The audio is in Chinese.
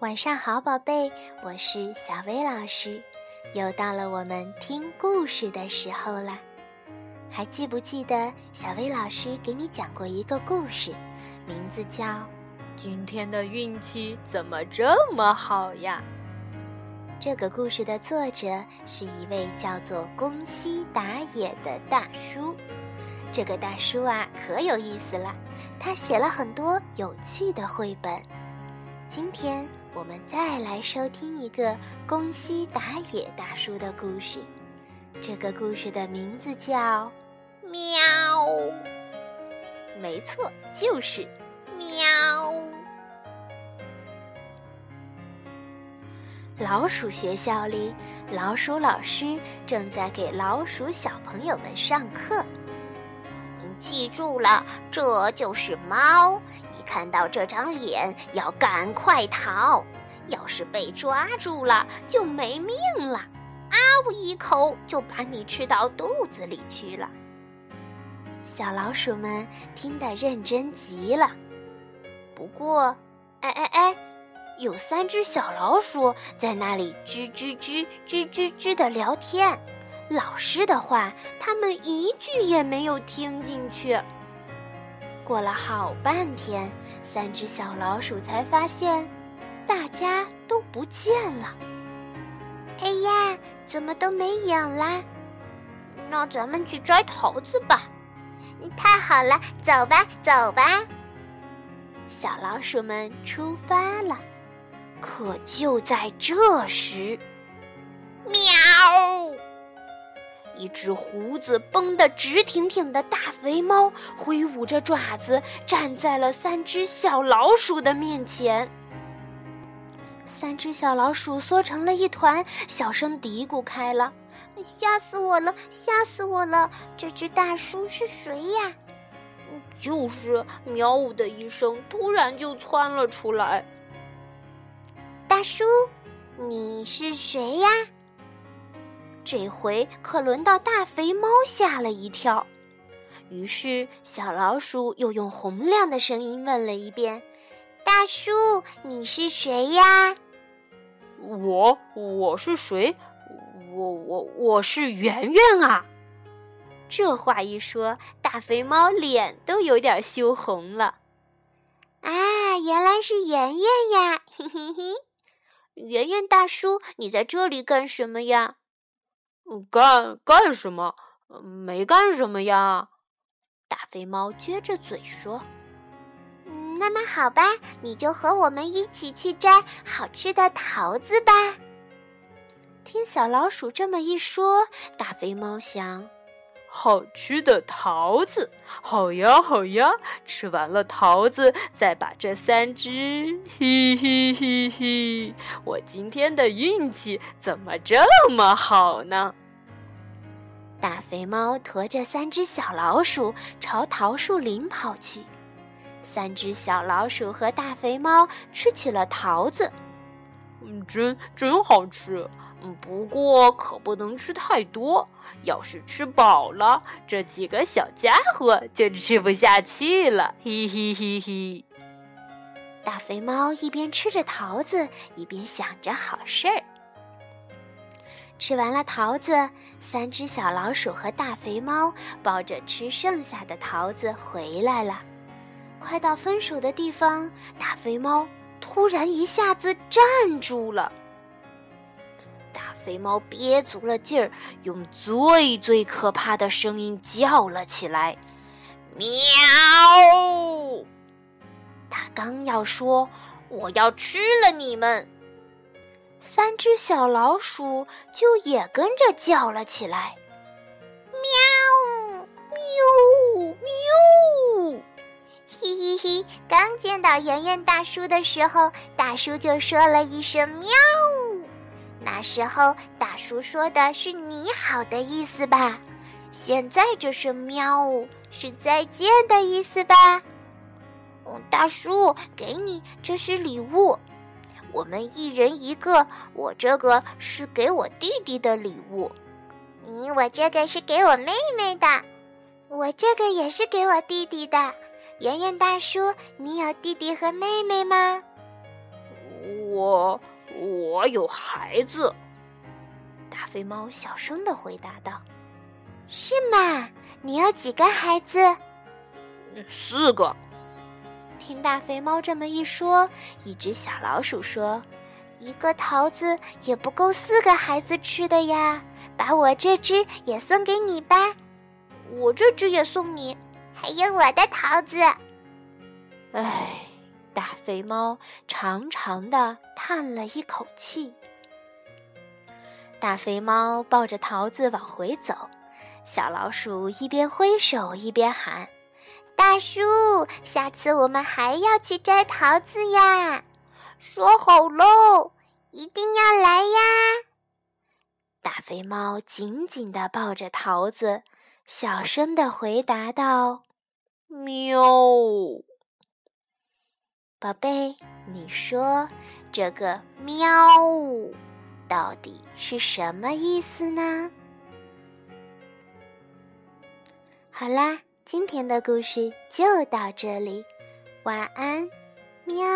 晚上好，宝贝，我是小薇老师，又到了我们听故事的时候啦。还记不记得小薇老师给你讲过一个故事，名字叫《今天的运气怎么这么好呀》？这个故事的作者是一位叫做宫西达也的大叔。这个大叔啊，可有意思了，他写了很多有趣的绘本。今天。我们再来收听一个宫西达也大叔的故事，这个故事的名字叫“喵”。没错，就是“喵”。老鼠学校里，老鼠老师正在给老鼠小朋友们上课。记住了，这就是猫。一看到这张脸，要赶快逃。要是被抓住了，就没命了。啊呜一口就把你吃到肚子里去了。小老鼠们听得认真极了。不过，哎哎哎，有三只小老鼠在那里吱吱吱吱吱吱的聊天。老师的话，他们一句也没有听进去。过了好半天，三只小老鼠才发现，大家都不见了。哎呀，怎么都没影啦？那咱们去摘桃子吧！太好了，走吧，走吧！小老鼠们出发了。可就在这时，喵！一只胡子绷得直挺挺的大肥猫挥舞着爪子站在了三只小老鼠的面前。三只小老鼠缩成了一团，小声嘀咕开了：“吓死我了，吓死我了！这只大叔是谁呀？”就是喵呜的一声，突然就窜了出来。大叔，你是谁呀？这回可轮到大肥猫吓了一跳，于是小老鼠又用洪亮的声音问了一遍：“大叔，你是谁呀？”“我我是谁？我我我是圆圆啊！”这话一说，大肥猫脸都有点羞红了。“啊，原来是圆圆呀！”嘿嘿嘿，圆圆大叔，你在这里干什么呀？干干什么？没干什么呀！大肥猫撅着嘴说：“那么好吧，你就和我们一起去摘好吃的桃子吧。”听小老鼠这么一说，大肥猫想。好吃的桃子，好呀好呀！吃完了桃子，再把这三只，嘿嘿嘿嘿！我今天的运气怎么这么好呢？大肥猫驮着三只小老鼠朝桃树林跑去，三只小老鼠和大肥猫吃起了桃子，嗯，真真好吃。嗯，不过可不能吃太多。要是吃饱了，这几个小家伙就吃不下去了。嘿嘿嘿嘿！大肥猫一边吃着桃子，一边想着好事儿。吃完了桃子，三只小老鼠和大肥猫抱着吃剩下的桃子回来了。快到分手的地方，大肥猫突然一下子站住了。肥猫憋足了劲儿，用最最可怕的声音叫了起来：“喵！”他刚要说“我要吃了你们”，三只小老鼠就也跟着叫了起来：“喵！喵！喵！”嘿嘿嘿！刚见到圆圆大叔的时候，大叔就说了一声“喵”。那时候，大叔说的是“你好”的意思吧？现在这声“喵”是再见的意思吧？嗯，大叔，给你，这是礼物，我们一人一个。我这个是给我弟弟的礼物，嗯我这个是给我妹妹的，我这个也是给我弟弟的。圆圆大叔，你有弟弟和妹妹吗？我我有孩子。”大肥猫小声的回答道。“是吗？你有几个孩子？”“四个。”听大肥猫这么一说，一只小老鼠说：“一个桃子也不够四个孩子吃的呀，把我这只也送给你吧。我这只也送你，还有我的桃子。”哎，大肥猫长长的叹了一口气。大肥猫抱着桃子往回走，小老鼠一边挥手一边喊。大叔，下次我们还要去摘桃子呀！说好喽，一定要来呀！大肥猫紧紧地抱着桃子，小声地回答道：“喵。”宝贝，你说这个“喵”到底是什么意思呢？好啦。今天的故事就到这里，晚安，喵。